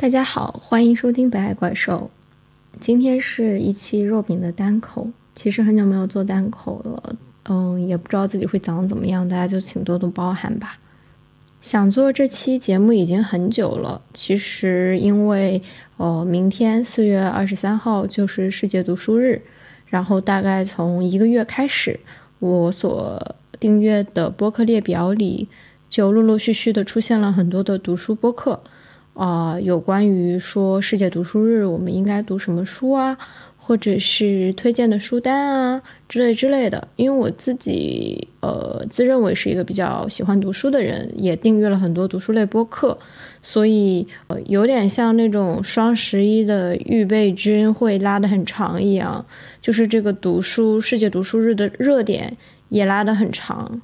大家好，欢迎收听《北海怪兽》。今天是一期肉饼的单口，其实很久没有做单口了，嗯，也不知道自己会讲的怎么样，大家就请多多包涵吧。想做这期节目已经很久了，其实因为哦，明天四月二十三号就是世界读书日，然后大概从一个月开始，我所订阅的播客列表里就陆陆续续的出现了很多的读书播客。啊，有关于说世界读书日我们应该读什么书啊，或者是推荐的书单啊之类之类的。因为我自己呃自认为是一个比较喜欢读书的人，也订阅了很多读书类播客，所以呃有点像那种双十一的预备军会拉得很长一样，就是这个读书世界读书日的热点也拉得很长，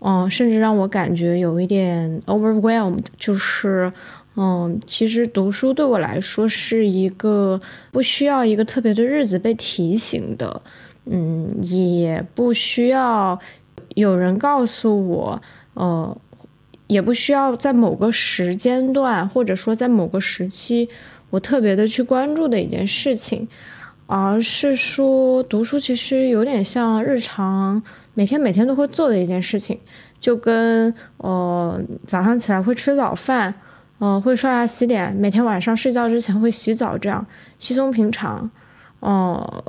嗯，甚至让我感觉有一点 overwhelmed，就是。嗯，其实读书对我来说是一个不需要一个特别的日子被提醒的，嗯，也不需要有人告诉我，呃，也不需要在某个时间段或者说在某个时期我特别的去关注的一件事情，而是说读书其实有点像日常每天每天都会做的一件事情，就跟呃早上起来会吃早饭。嗯，会刷牙洗脸，每天晚上睡觉之前会洗澡，这样稀松平常。哦，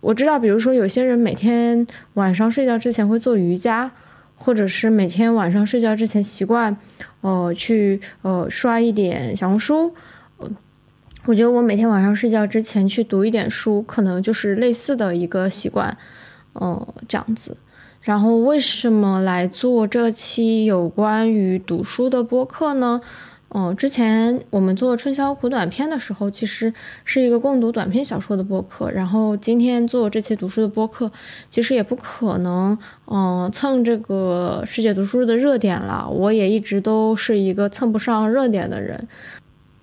我知道，比如说有些人每天晚上睡觉之前会做瑜伽，或者是每天晚上睡觉之前习惯，呃，去呃刷一点小红书。我觉得我每天晚上睡觉之前去读一点书，可能就是类似的一个习惯，嗯，这样子。然后为什么来做这期有关于读书的播客呢？嗯，之前我们做春宵苦短篇的时候，其实是一个共读短篇小说的播客。然后今天做这期读书的播客，其实也不可能，嗯，蹭这个世界读书日的热点了。我也一直都是一个蹭不上热点的人。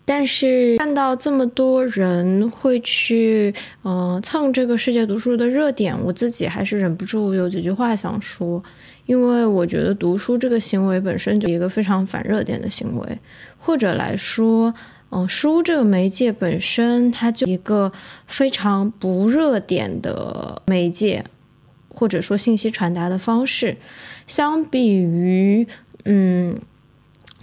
但是看到这么多人会去，嗯，蹭这个世界读书的热点，我自己还是忍不住有几句话想说。因为我觉得读书这个行为本身就一个非常反热点的行为，或者来说，嗯，书这个媒介本身它就一个非常不热点的媒介，或者说信息传达的方式，相比于嗯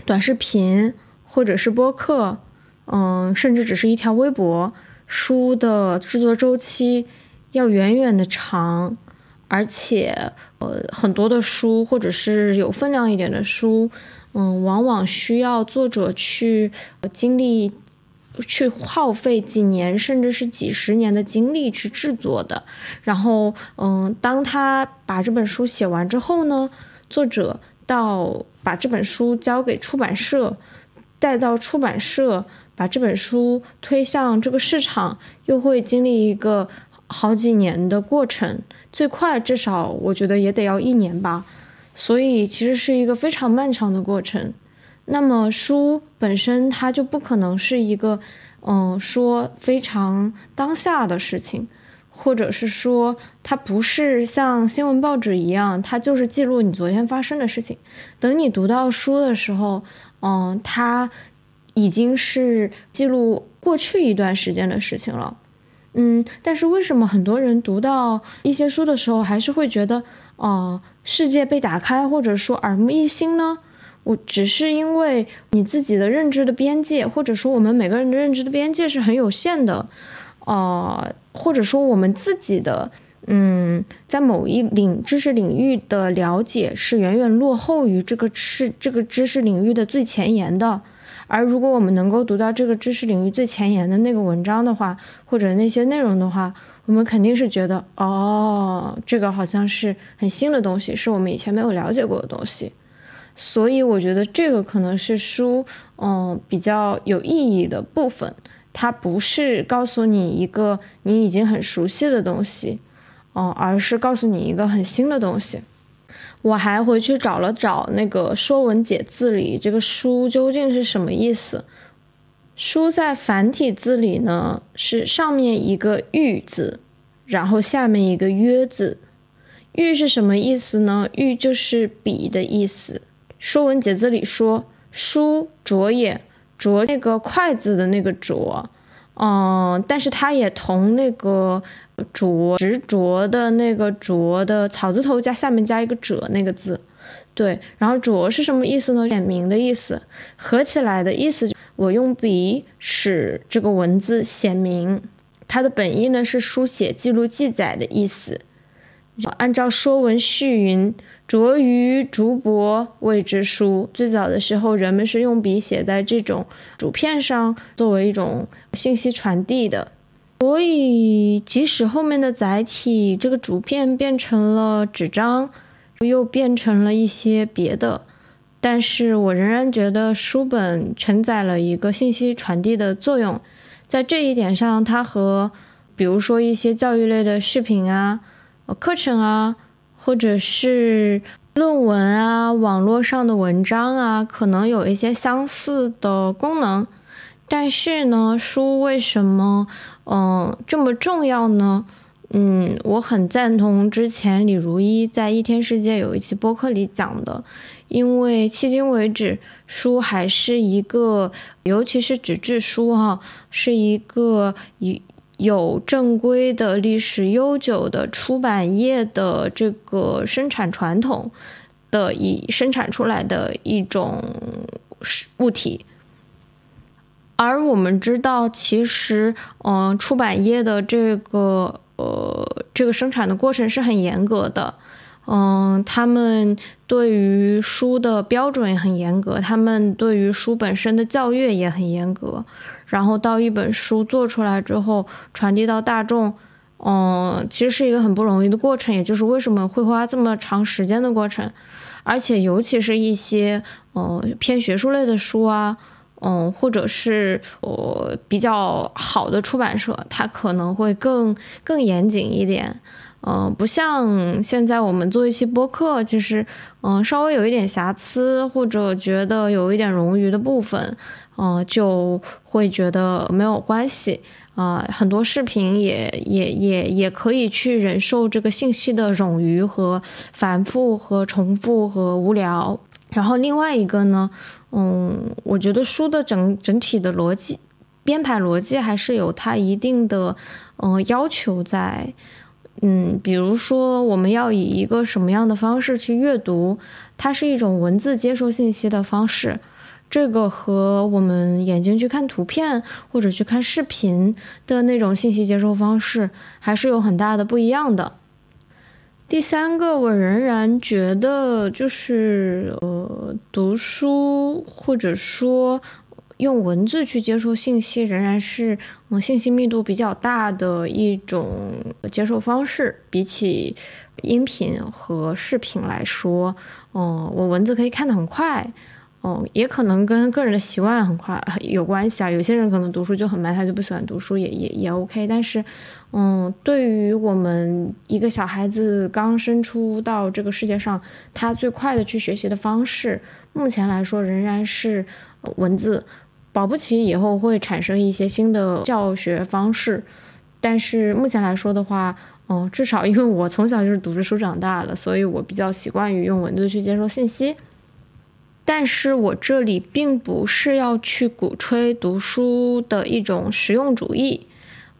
短视频或者是播客，嗯，甚至只是一条微博，书的制作周期要远远的长。而且，呃，很多的书或者是有分量一点的书，嗯，往往需要作者去经历、去耗费几年甚至是几十年的精力去制作的。然后，嗯，当他把这本书写完之后呢，作者到把这本书交给出版社，带到出版社把这本书推向这个市场，又会经历一个。好几年的过程，最快至少我觉得也得要一年吧，所以其实是一个非常漫长的过程。那么书本身它就不可能是一个，嗯，说非常当下的事情，或者是说它不是像新闻报纸一样，它就是记录你昨天发生的事情。等你读到书的时候，嗯，它已经是记录过去一段时间的事情了。嗯，但是为什么很多人读到一些书的时候，还是会觉得，哦，世界被打开，或者说耳目一新呢？我只是因为你自己的认知的边界，或者说我们每个人的认知的边界是很有限的，呃，或者说我们自己的，嗯，在某一领知识领域的了解是远远落后于这个是这个知识领域的最前沿的。而如果我们能够读到这个知识领域最前沿的那个文章的话，或者那些内容的话，我们肯定是觉得，哦，这个好像是很新的东西，是我们以前没有了解过的东西。所以我觉得这个可能是书，嗯，比较有意义的部分。它不是告诉你一个你已经很熟悉的东西，嗯，而是告诉你一个很新的东西。我还回去找了找那个《说文解字》里这个“书”究竟是什么意思。“书”在繁体字里呢，是上面一个“玉”字，然后下面一个“约”字。“玉”是什么意思呢？“玉”就是笔的意思。《说文解字》里说：“书，拙也，拙那个筷子的那个拙，嗯，但是它也同那个拙执着的那个拙的草字头加下面加一个者那个字，对，然后拙是什么意思呢？显明的意思，合起来的意思，我用笔使这个文字显明。它的本意呢是书写、记录、记载的意思。按照《说文》序云：“拙于竹帛谓之书。”最早的时候，人们是用笔写在这种竹片上，作为一种信息传递的。所以，即使后面的载体这个竹片变成了纸张，又变成了一些别的，但是我仍然觉得书本承载了一个信息传递的作用。在这一点上，它和比如说一些教育类的视频啊、课程啊，或者是论文啊、网络上的文章啊，可能有一些相似的功能。但是呢，书为什么嗯这么重要呢？嗯，我很赞同之前李如一在一天世界有一期播客里讲的。因为迄今为止，书还是一个，尤其是纸质书哈，是一个有有正规的历史悠久的出版业的这个生产传统的以生产出来的一种物体。而我们知道，其实，嗯，出版业的这个呃这个生产的过程是很严格的。嗯，他们对于书的标准也很严格，他们对于书本身的教育也很严格。然后到一本书做出来之后，传递到大众，嗯，其实是一个很不容易的过程，也就是为什么会花这么长时间的过程。而且，尤其是一些呃偏学术类的书啊，嗯，或者是呃比较好的出版社，它可能会更更严谨一点。嗯，不像现在我们做一期播客，其实，嗯，稍微有一点瑕疵或者觉得有一点冗余的部分，嗯，就会觉得没有关系啊。很多视频也也也也可以去忍受这个信息的冗余和反复和重复和无聊。然后另外一个呢，嗯，我觉得书的整整体的逻辑编排逻辑还是有它一定的嗯要求在。嗯，比如说我们要以一个什么样的方式去阅读，它是一种文字接收信息的方式，这个和我们眼睛去看图片或者去看视频的那种信息接收方式还是有很大的不一样的。第三个，我仍然觉得就是呃，读书或者说。用文字去接收信息，仍然是嗯信息密度比较大的一种接受方式。比起音频和视频来说，嗯，我文字可以看得很快，嗯，也可能跟个人的习惯很快 有关系啊。有些人可能读书就很慢，他就不喜欢读书，也也也 OK。但是，嗯，对于我们一个小孩子刚生出到这个世界上，他最快的去学习的方式，目前来说仍然是文字。保不齐以后会产生一些新的教学方式，但是目前来说的话，嗯，至少因为我从小就是读着书长大的，所以我比较习惯于用文字去接收信息。但是我这里并不是要去鼓吹读书的一种实用主义，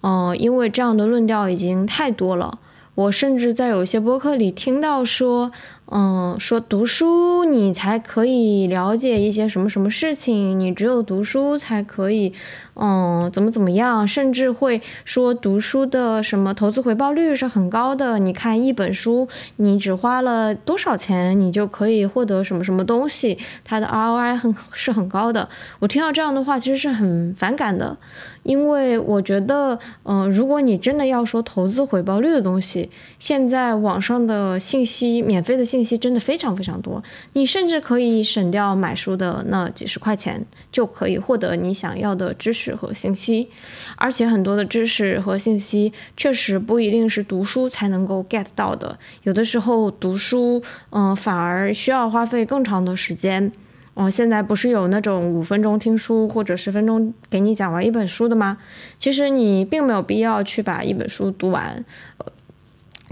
嗯，因为这样的论调已经太多了。我甚至在有些播客里听到说。嗯，说读书你才可以了解一些什么什么事情，你只有读书才可以，嗯，怎么怎么样，甚至会说读书的什么投资回报率是很高的。你看一本书，你只花了多少钱，你就可以获得什么什么东西，它的 ROI 很是很高的。我听到这样的话，其实是很反感的。因为我觉得，嗯，如果你真的要说投资回报率的东西，现在网上的信息，免费的信息真的非常非常多，你甚至可以省掉买书的那几十块钱，就可以获得你想要的知识和信息。而且很多的知识和信息确实不一定是读书才能够 get 到的，有的时候读书，嗯，反而需要花费更长的时间。哦，现在不是有那种五分钟听书或者十分钟给你讲完一本书的吗？其实你并没有必要去把一本书读完，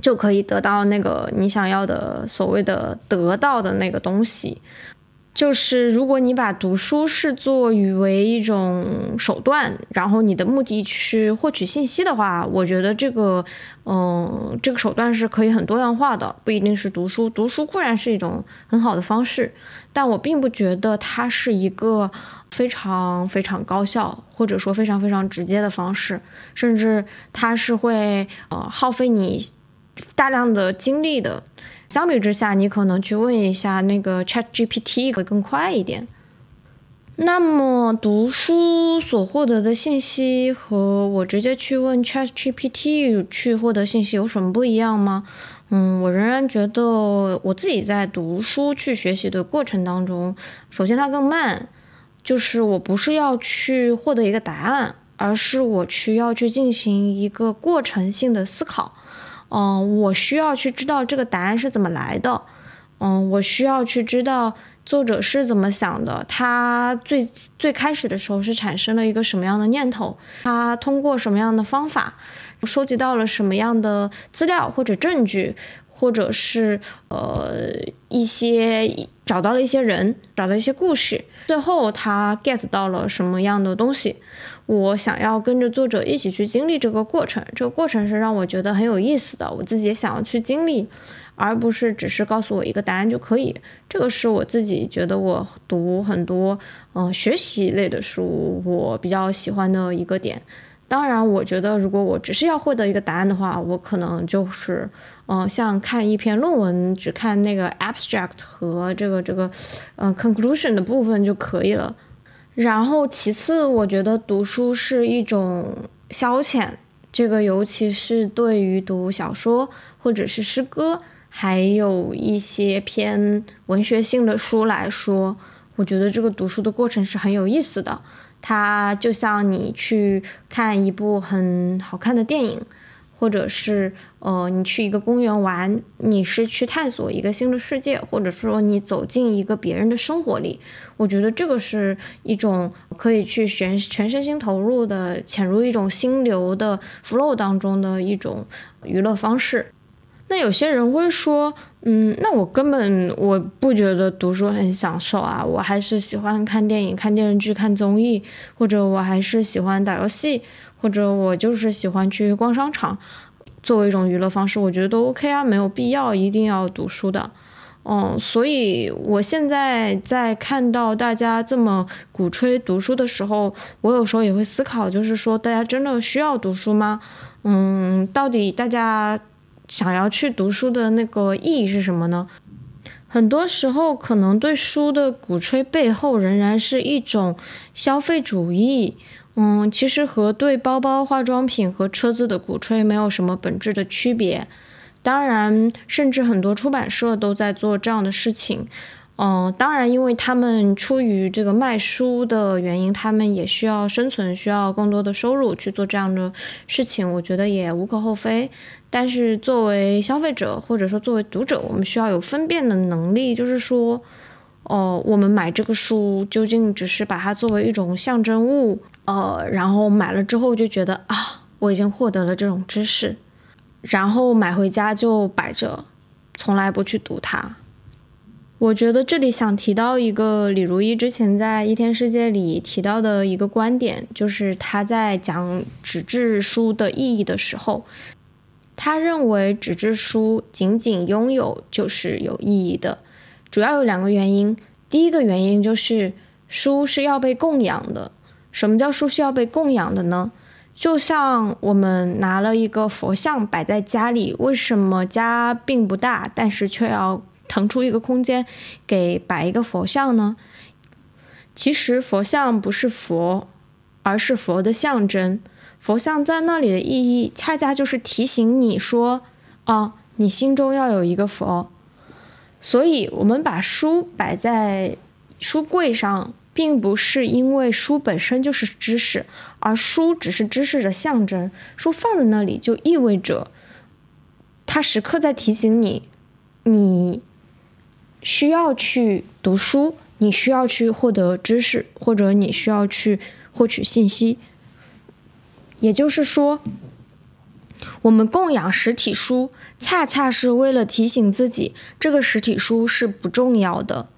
就可以得到那个你想要的所谓的得到的那个东西。就是如果你把读书视作为一种手段，然后你的目的是获取信息的话，我觉得这个，嗯，这个手段是可以很多样化的，不一定是读书。读书固然是一种很好的方式，但我并不觉得它是一个非常非常高效，或者说非常非常直接的方式，甚至它是会呃耗费你大量的精力的。相比之下，你可能去问一下那个 Chat GPT 会更快一点。那么，读书所获得的信息和我直接去问 Chat GPT 去获得信息有什么不一样吗？嗯，我仍然觉得我自己在读书去学习的过程当中，首先它更慢，就是我不是要去获得一个答案，而是我去要去进行一个过程性的思考。嗯，我需要去知道这个答案是怎么来的。嗯，我需要去知道作者是怎么想的，他最最开始的时候是产生了一个什么样的念头，他通过什么样的方法收集到了什么样的资料或者证据，或者是呃一些找到了一些人，找到一些故事，最后他 get 到了什么样的东西。我想要跟着作者一起去经历这个过程，这个过程是让我觉得很有意思的，我自己也想要去经历，而不是只是告诉我一个答案就可以。这个是我自己觉得我读很多嗯学习类的书，我比较喜欢的一个点。当然，我觉得如果我只是要获得一个答案的话，我可能就是嗯像看一篇论文，只看那个 abstract 和这个这个嗯 conclusion 的部分就可以了。然后，其次，我觉得读书是一种消遣，这个尤其是对于读小说或者是诗歌，还有一些偏文学性的书来说，我觉得这个读书的过程是很有意思的。它就像你去看一部很好看的电影。或者是呃，你去一个公园玩，你是去探索一个新的世界，或者说你走进一个别人的生活里，我觉得这个是一种可以去全全身心投入的，潜入一种心流的 flow 当中的一种娱乐方式。那有些人会说，嗯，那我根本我不觉得读书很享受啊，我还是喜欢看电影、看电视剧、看综艺，或者我还是喜欢打游戏。或者我就是喜欢去逛商场，作为一种娱乐方式，我觉得都 OK 啊，没有必要一定要读书的，嗯，所以我现在在看到大家这么鼓吹读书的时候，我有时候也会思考，就是说大家真的需要读书吗？嗯，到底大家想要去读书的那个意义是什么呢？很多时候，可能对书的鼓吹背后仍然是一种消费主义。嗯，其实和对包包、化妆品和车子的鼓吹没有什么本质的区别。当然，甚至很多出版社都在做这样的事情。嗯，当然，因为他们出于这个卖书的原因，他们也需要生存，需要更多的收入去做这样的事情，我觉得也无可厚非。但是，作为消费者或者说作为读者，我们需要有分辨的能力，就是说，哦，我们买这个书究竟只是把它作为一种象征物。呃，然后买了之后就觉得啊，我已经获得了这种知识，然后买回家就摆着，从来不去读它。我觉得这里想提到一个李如一之前在《一天世界》里提到的一个观点，就是他在讲纸质书的意义的时候，他认为纸质书仅仅拥有就是有意义的，主要有两个原因。第一个原因就是书是要被供养的。什么叫书需要被供养的呢？就像我们拿了一个佛像摆在家里，为什么家并不大，但是却要腾出一个空间给摆一个佛像呢？其实佛像不是佛，而是佛的象征。佛像在那里的意义，恰恰就是提醒你说，啊，你心中要有一个佛。所以，我们把书摆在书柜上。并不是因为书本身就是知识，而书只是知识的象征。书放在那里，就意味着它时刻在提醒你，你需要去读书，你需要去获得知识，或者你需要去获取信息。也就是说，我们供养实体书，恰恰是为了提醒自己，这个实体书是不重要的。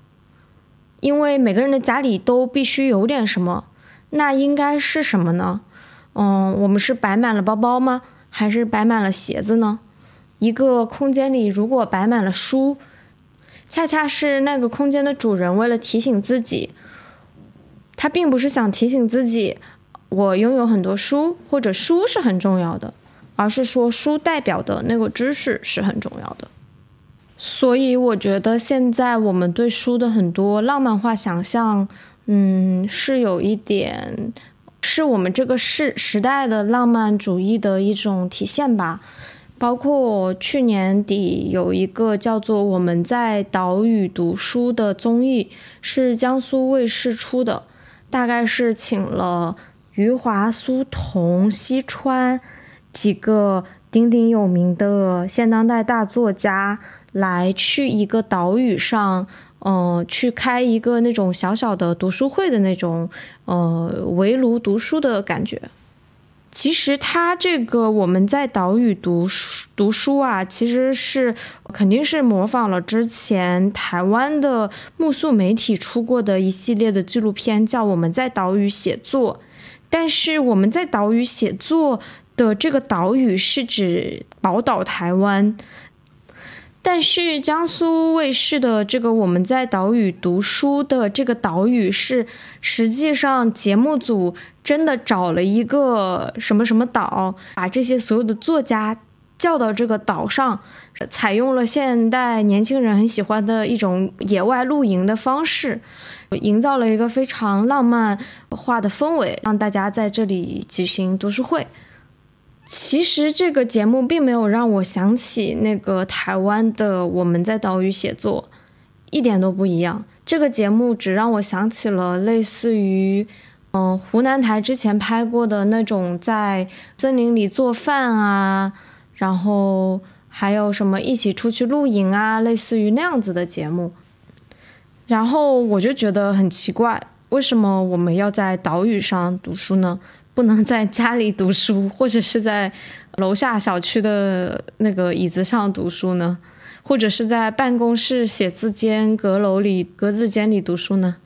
因为每个人的家里都必须有点什么，那应该是什么呢？嗯，我们是摆满了包包吗？还是摆满了鞋子呢？一个空间里如果摆满了书，恰恰是那个空间的主人为了提醒自己，他并不是想提醒自己，我拥有很多书或者书是很重要的，而是说书代表的那个知识是很重要的。所以我觉得现在我们对书的很多浪漫化想象，嗯，是有一点，是我们这个时时代的浪漫主义的一种体现吧。包括去年底有一个叫做《我们在岛屿读书》的综艺，是江苏卫视出的，大概是请了余华、苏童、西川几个鼎鼎有名的现当代大作家。来去一个岛屿上，呃，去开一个那种小小的读书会的那种，呃，围炉读书的感觉。其实他这个我们在岛屿读书读书啊，其实是肯定是模仿了之前台湾的木素媒体出过的一系列的纪录片，叫《我们在岛屿写作》。但是我们在岛屿写作的这个岛屿是指宝岛台湾。但是江苏卫视的这个我们在岛屿读书的这个岛屿是，实际上节目组真的找了一个什么什么岛，把这些所有的作家叫到这个岛上，采用了现代年轻人很喜欢的一种野外露营的方式，营造了一个非常浪漫化的氛围，让大家在这里举行读书会。其实这个节目并没有让我想起那个台湾的我们在岛屿写作，一点都不一样。这个节目只让我想起了类似于，嗯，湖南台之前拍过的那种在森林里做饭啊，然后还有什么一起出去露营啊，类似于那样子的节目。然后我就觉得很奇怪，为什么我们要在岛屿上读书呢？不能在家里读书，或者是在楼下小区的那个椅子上读书呢？或者是在办公室写字间、阁楼里、格子间里读书呢？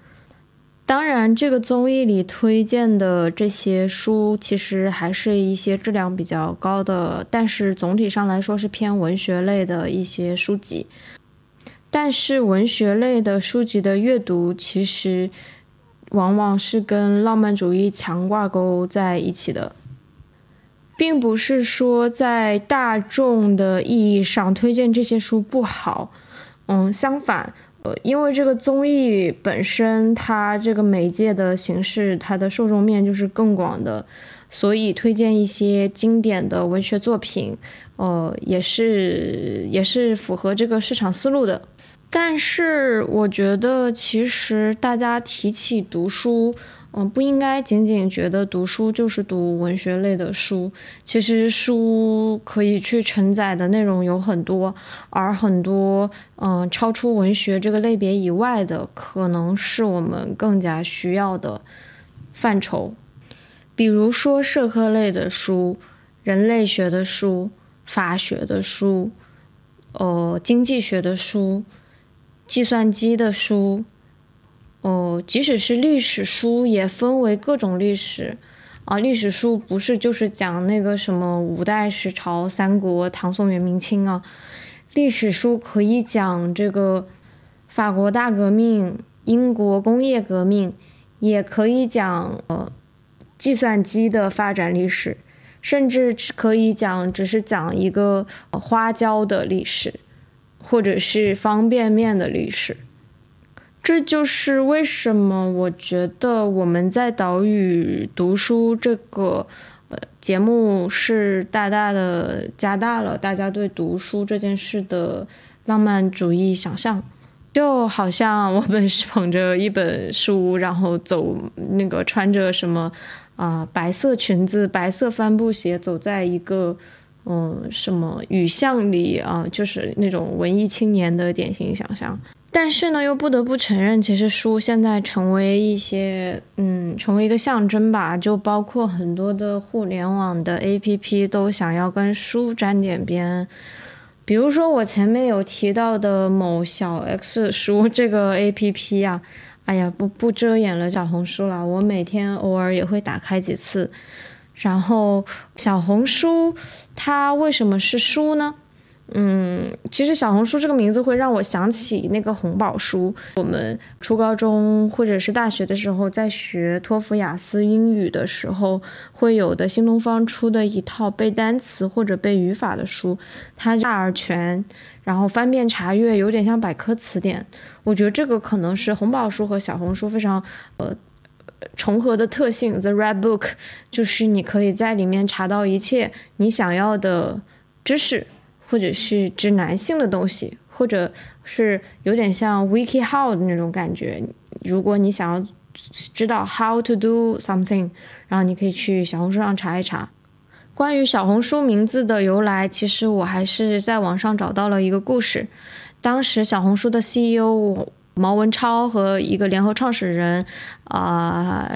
当然，这个综艺里推荐的这些书，其实还是一些质量比较高的，但是总体上来说是偏文学类的一些书籍。但是文学类的书籍的阅读，其实。往往是跟浪漫主义强挂钩在一起的，并不是说在大众的意义上推荐这些书不好，嗯，相反，呃，因为这个综艺本身它这个媒介的形式，它的受众面就是更广的，所以推荐一些经典的文学作品，呃，也是也是符合这个市场思路的。但是我觉得，其实大家提起读书，嗯，不应该仅仅觉得读书就是读文学类的书。其实书可以去承载的内容有很多，而很多嗯超出文学这个类别以外的，可能是我们更加需要的范畴。比如说社科类的书、人类学的书、法学的书、呃经济学的书。计算机的书，哦，即使是历史书，也分为各种历史，啊，历史书不是就是讲那个什么五代十朝、三国、唐宋元明清啊，历史书可以讲这个法国大革命、英国工业革命，也可以讲呃计算机的发展历史，甚至可以讲只是讲一个花椒的历史。或者是方便面的历史，这就是为什么我觉得我们在岛屿读书这个呃节目是大大的加大了大家对读书这件事的浪漫主义想象，就好像我们是捧着一本书，然后走那个穿着什么啊白色裙子、白色帆布鞋，走在一个。嗯，什么雨巷里啊，就是那种文艺青年的典型想象。但是呢，又不得不承认，其实书现在成为一些，嗯，成为一个象征吧。就包括很多的互联网的 APP 都想要跟书沾点边。比如说我前面有提到的某小 X 书这个 APP 啊，哎呀，不不遮掩了小红书了，我每天偶尔也会打开几次。然后小红书它为什么是书呢？嗯，其实小红书这个名字会让我想起那个红宝书。我们初高中或者是大学的时候，在学托福、雅思、英语的时候，会有的新东方出的一套背单词或者背语法的书，它大而全，然后方便查阅，有点像百科词典。我觉得这个可能是红宝书和小红书非常呃重合的特性。The Red Book 就是你可以在里面查到一切你想要的知识。或者是指男性的东西，或者是有点像 WikiHow 的那种感觉。如果你想要知道 how to do something，然后你可以去小红书上查一查。关于小红书名字的由来，其实我还是在网上找到了一个故事。当时小红书的 CEO 毛文超和一个联合创始人，啊。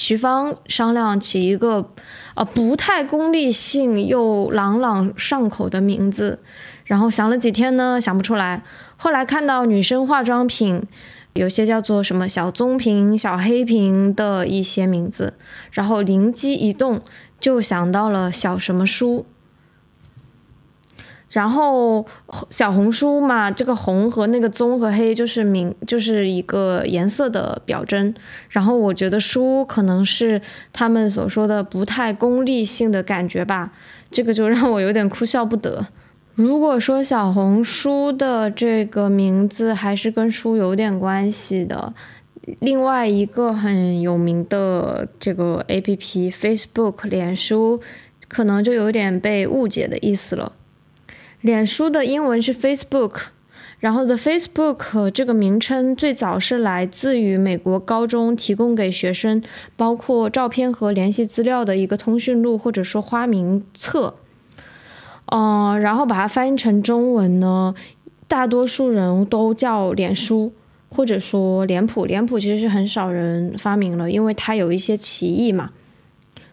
齐芳商量起一个，呃，不太功利性又朗朗上口的名字，然后想了几天呢，想不出来。后来看到女生化妆品，有些叫做什么小棕瓶、小黑瓶的一些名字，然后灵机一动，就想到了小什么书。然后小红书嘛，这个红和那个棕和黑就是名，就是一个颜色的表征。然后我觉得书可能是他们所说的不太功利性的感觉吧，这个就让我有点哭笑不得。如果说小红书的这个名字还是跟书有点关系的，另外一个很有名的这个 A P P Facebook 脸书，可能就有点被误解的意思了。脸书的英文是 Facebook，然后 The Facebook 这个名称最早是来自于美国高中提供给学生包括照片和联系资料的一个通讯录或者说花名册，嗯，然后把它翻译成中文呢，大多数人都叫脸书或者说脸谱，脸谱其实是很少人发明了，因为它有一些歧义嘛。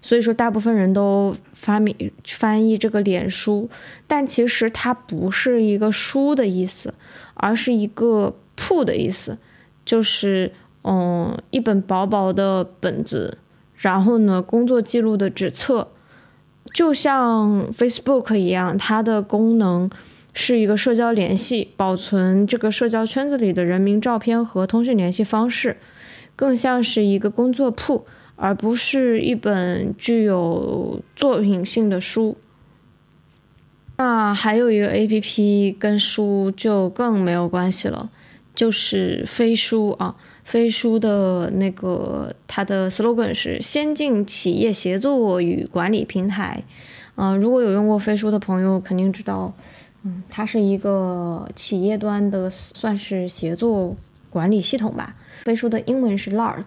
所以说，大部分人都发明翻译这个脸书，但其实它不是一个书的意思，而是一个铺的意思，就是嗯，一本薄薄的本子，然后呢，工作记录的纸册，就像 Facebook 一样，它的功能是一个社交联系，保存这个社交圈子里的人名、照片和通讯联系方式，更像是一个工作铺。而不是一本具有作品性的书。那还有一个 A P P 跟书就更没有关系了，就是飞书啊。飞书的那个它的 slogan 是“先进企业协作与管理平台”。嗯，如果有用过飞书的朋友，肯定知道，嗯，它是一个企业端的算是协作管理系统吧。飞书的英文是 Lark。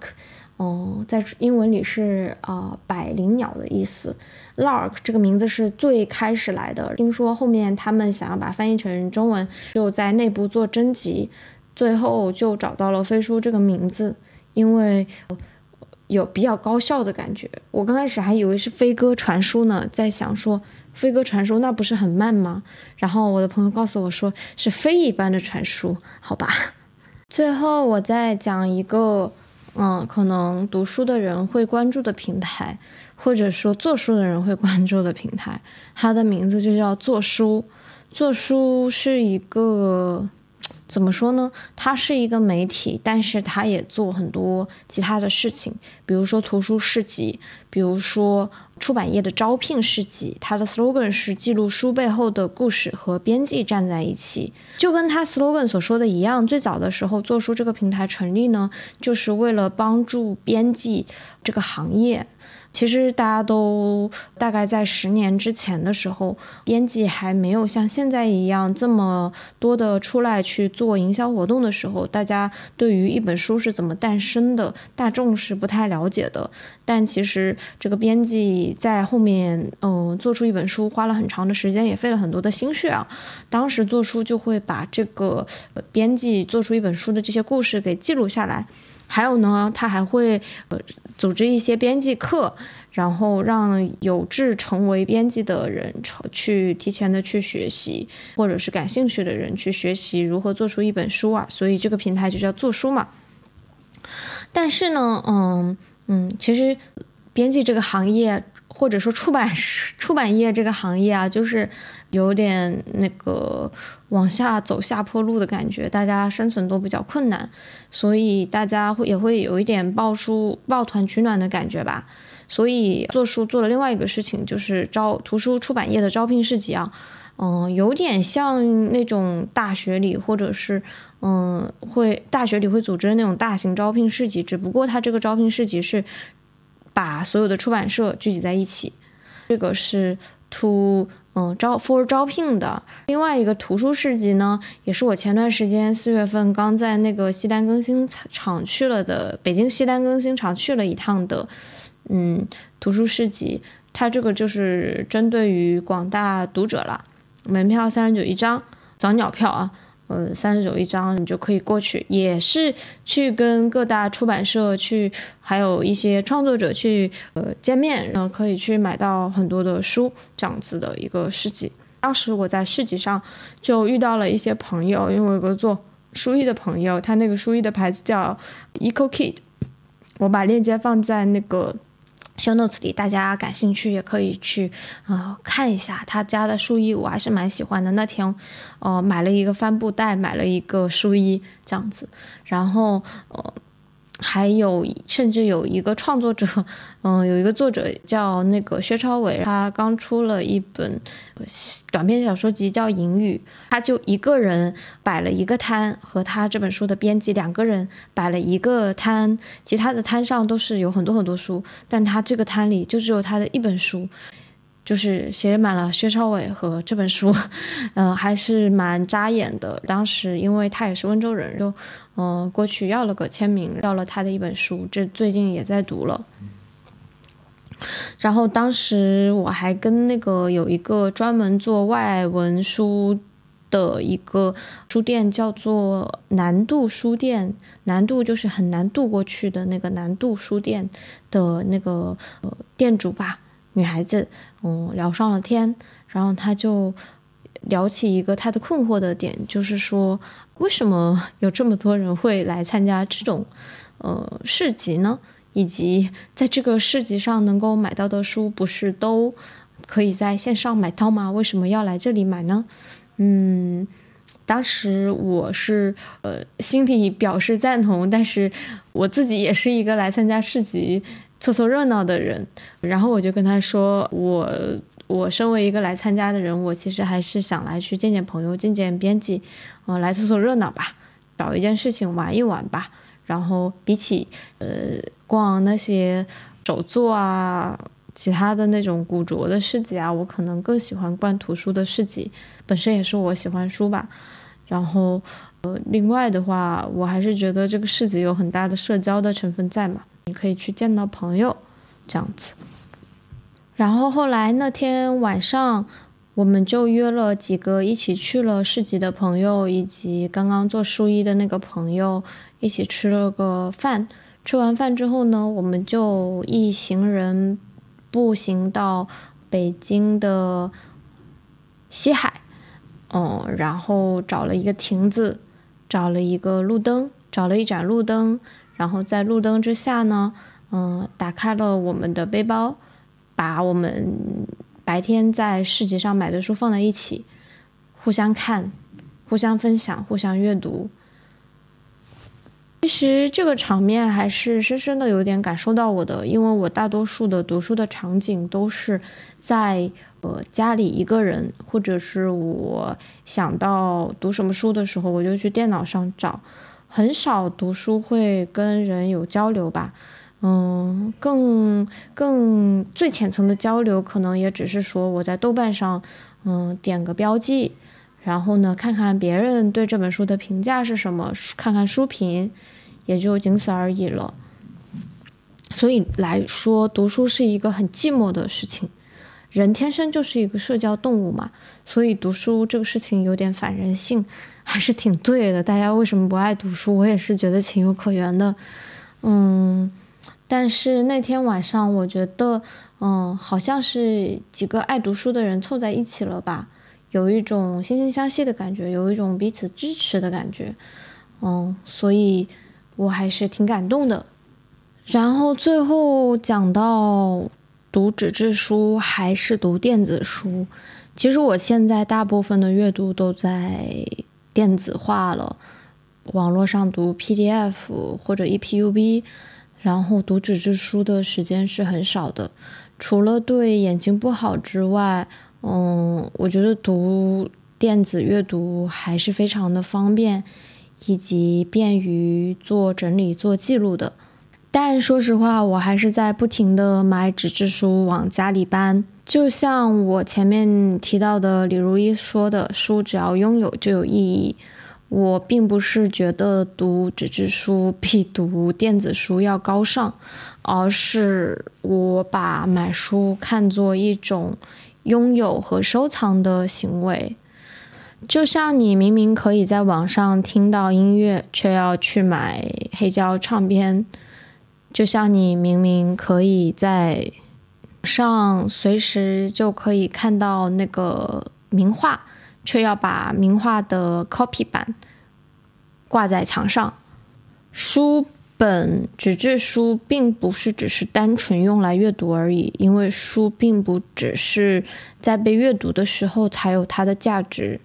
哦，在英文里是啊百灵鸟的意思，Lark 这个名字是最开始来的。听说后面他们想要把翻译成中文，就在内部做征集，最后就找到了飞书这个名字，因为有比较高效的感觉。我刚开始还以为是飞鸽传书呢，在想说飞鸽传书那不是很慢吗？然后我的朋友告诉我说是飞一般的传输，好吧。最后我再讲一个。嗯，可能读书的人会关注的平台，或者说做书的人会关注的平台，它的名字就叫做书。做书是一个。怎么说呢？它是一个媒体，但是它也做很多其他的事情，比如说图书市集，比如说出版业的招聘市集。它的 slogan 是记录书背后的故事和编辑站在一起，就跟他 slogan 所说的一样。最早的时候，做书这个平台成立呢，就是为了帮助编辑这个行业。其实大家都大概在十年之前的时候，编辑还没有像现在一样这么多的出来去做营销活动的时候，大家对于一本书是怎么诞生的，大众是不太了解的。但其实这个编辑在后面，嗯，做出一本书花了很长的时间，也费了很多的心血啊。当时做书就会把这个编辑做出一本书的这些故事给记录下来。还有呢，他还会呃组织一些编辑课，然后让有志成为编辑的人去提前的去学习，或者是感兴趣的人去学习如何做出一本书啊。所以这个平台就叫做书嘛。但是呢，嗯嗯，其实编辑这个行业，或者说出版出版业这个行业啊，就是有点那个往下走下坡路的感觉，大家生存都比较困难，所以大家会也会有一点抱书抱团取暖的感觉吧。所以做书做了另外一个事情，就是招图书出版业的招聘市集啊。嗯，有点像那种大学里，或者是嗯，会大学里会组织那种大型招聘市集，只不过它这个招聘市集是把所有的出版社聚集在一起，这个是 to 嗯招 for 招聘的。另外一个图书市集呢，也是我前段时间四月份刚在那个西单更新厂去了的，北京西单更新厂去了一趟的，嗯，图书市集，它这个就是针对于广大读者了。门票三十九一张，早鸟票啊，呃，三十九一张，你就可以过去，也是去跟各大出版社去，还有一些创作者去，呃，见面，然后可以去买到很多的书，这样子的一个市集。当时我在市集上就遇到了一些朋友，因为我有个做书艺的朋友，他那个书艺的牌子叫 Eco Kid，我把链接放在那个。小 notes 里，大家感兴趣也可以去呃看一下他家的书衣，我还是蛮喜欢的。那天，呃，买了一个帆布袋，买了一个书衣这样子，然后呃。还有，甚至有一个创作者，嗯，有一个作者叫那个薛超伟，他刚出了一本短篇小说集，叫《隐语》，他就一个人摆了一个摊，和他这本书的编辑两个人摆了一个摊，其他的摊上都是有很多很多书，但他这个摊里就只有他的一本书。就是写满了薛超伟和这本书，嗯，还是蛮扎眼的。当时因为他也是温州人，就嗯过去要了个签名，要了他的一本书，这最近也在读了。然后当时我还跟那个有一个专门做外文书的一个书店，叫做南渡书店，南渡就是很难渡过去的那个南渡书店的那个呃店主吧。女孩子，嗯，聊上了天，然后他就聊起一个他的困惑的点，就是说，为什么有这么多人会来参加这种，呃，市集呢？以及在这个市集上能够买到的书，不是都可以在线上买到吗？为什么要来这里买呢？嗯，当时我是呃心里表示赞同，但是我自己也是一个来参加市集。凑凑热闹的人，然后我就跟他说：“我我身为一个来参加的人，我其实还是想来去见见朋友，见见编辑，嗯，来凑凑热闹吧，找一件事情玩一玩吧。然后比起呃逛那些手作啊，其他的那种古着的市集啊，我可能更喜欢逛图书的市集。本身也是我喜欢书吧。然后呃，另外的话，我还是觉得这个市集有很大的社交的成分在嘛。”你可以去见到朋友，这样子。然后后来那天晚上，我们就约了几个一起去了市集的朋友，以及刚刚做书衣的那个朋友，一起吃了个饭。吃完饭之后呢，我们就一行人步行到北京的西海，嗯，然后找了一个亭子，找了一个路灯，找了一盏路灯。然后在路灯之下呢，嗯，打开了我们的背包，把我们白天在市集上买的书放在一起，互相看，互相分享，互相阅读。其实这个场面还是深深的有点感受到我的，因为我大多数的读书的场景都是在呃家里一个人，或者是我想到读什么书的时候，我就去电脑上找。很少读书会跟人有交流吧，嗯，更更最浅层的交流可能也只是说我在豆瓣上，嗯，点个标记，然后呢看看别人对这本书的评价是什么，看看书评，也就仅此而已了。所以来说，读书是一个很寂寞的事情。人天生就是一个社交动物嘛，所以读书这个事情有点反人性。还是挺对的，大家为什么不爱读书？我也是觉得情有可原的，嗯，但是那天晚上我觉得，嗯，好像是几个爱读书的人凑在一起了吧，有一种惺惺相惜的感觉，有一种彼此支持的感觉，嗯，所以我还是挺感动的，然后最后讲到读纸质书还是读电子书，其实我现在大部分的阅读都在电子化了，网络上读 PDF 或者 EPUB，然后读纸质书的时间是很少的。除了对眼睛不好之外，嗯，我觉得读电子阅读还是非常的方便，以及便于做整理、做记录的。但说实话，我还是在不停的买纸质书往家里搬。就像我前面提到的李如一说的，书只要拥有就有意义。我并不是觉得读纸质书比读电子书要高尚，而是我把买书看作一种拥有和收藏的行为。就像你明明可以在网上听到音乐，却要去买黑胶唱片。就像你明明可以在上随时就可以看到那个名画，却要把名画的 copy 版挂在墙上。书本纸质书并不是只是单纯用来阅读而已，因为书并不只是在被阅读的时候才有它的价值。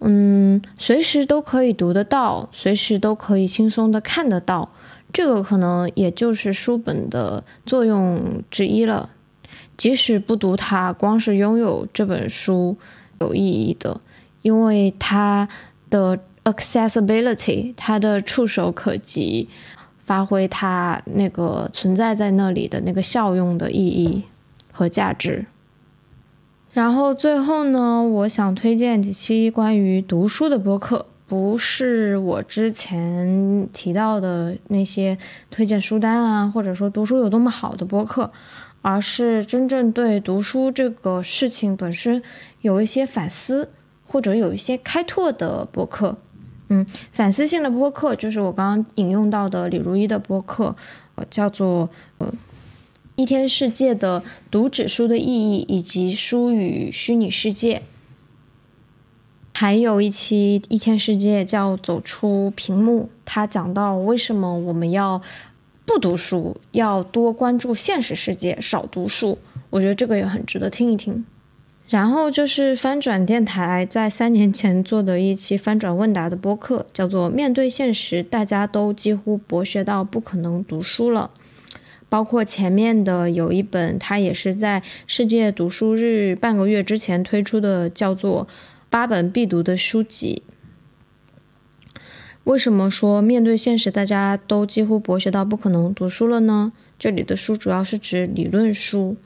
嗯，随时都可以读得到，随时都可以轻松的看得到。这个可能也就是书本的作用之一了。即使不读它，光是拥有这本书有意义的，因为它的 accessibility，它的触手可及，发挥它那个存在在那里的那个效用的意义和价值。然后最后呢，我想推荐几期关于读书的播客。不是我之前提到的那些推荐书单啊，或者说读书有多么好的播客，而是真正对读书这个事情本身有一些反思或者有一些开拓的播客。嗯，反思性的播客就是我刚刚引用到的李如一的播客，呃，叫做呃一天世界的读纸书的意义以及书与虚拟世界。还有一期《一天世界》叫《走出屏幕》，他讲到为什么我们要不读书，要多关注现实世界，少读书。我觉得这个也很值得听一听。然后就是翻转电台在三年前做的一期翻转问答的播客，叫做《面对现实》，大家都几乎博学到不可能读书了。包括前面的有一本，它也是在世界读书日半个月之前推出的，叫做。八本必读的书籍。为什么说面对现实，大家都几乎博学到不可能读书了呢？这里的书主要是指理论书。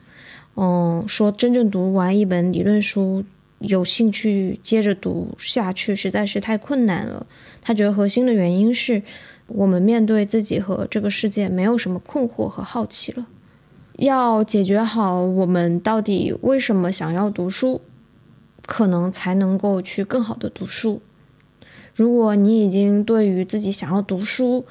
嗯，说真正读完一本理论书，有兴趣接着读下去，实在是太困难了。他觉得核心的原因是我们面对自己和这个世界没有什么困惑和好奇了。要解决好我们到底为什么想要读书。可能才能够去更好的读书。如果你已经对于自己想要读书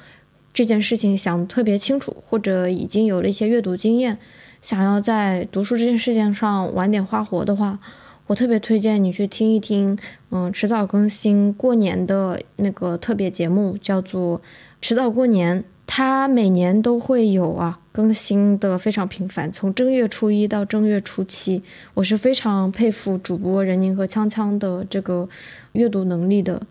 这件事情想特别清楚，或者已经有了一些阅读经验，想要在读书这件事情上晚点花活的话，我特别推荐你去听一听，嗯，迟早更新过年的那个特别节目，叫做《迟早过年》。它每年都会有啊更新的非常频繁，从正月初一到正月初七，我是非常佩服主播任宁和锵锵的这个阅读能力的。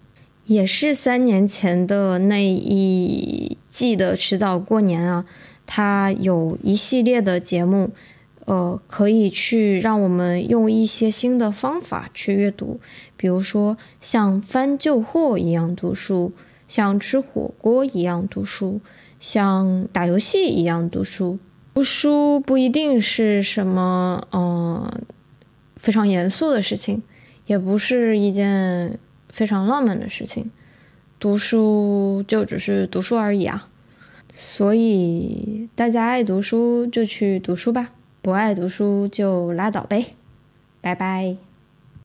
也是三年前的那一季的迟早过年啊，它有一系列的节目，呃，可以去让我们用一些新的方法去阅读，比如说像翻旧货一样读书，像吃火锅一样读书。像打游戏一样读书，读书不一定是什么嗯非常严肃的事情，也不是一件非常浪漫的事情，读书就只是读书而已啊。所以大家爱读书就去读书吧，不爱读书就拉倒呗，拜拜。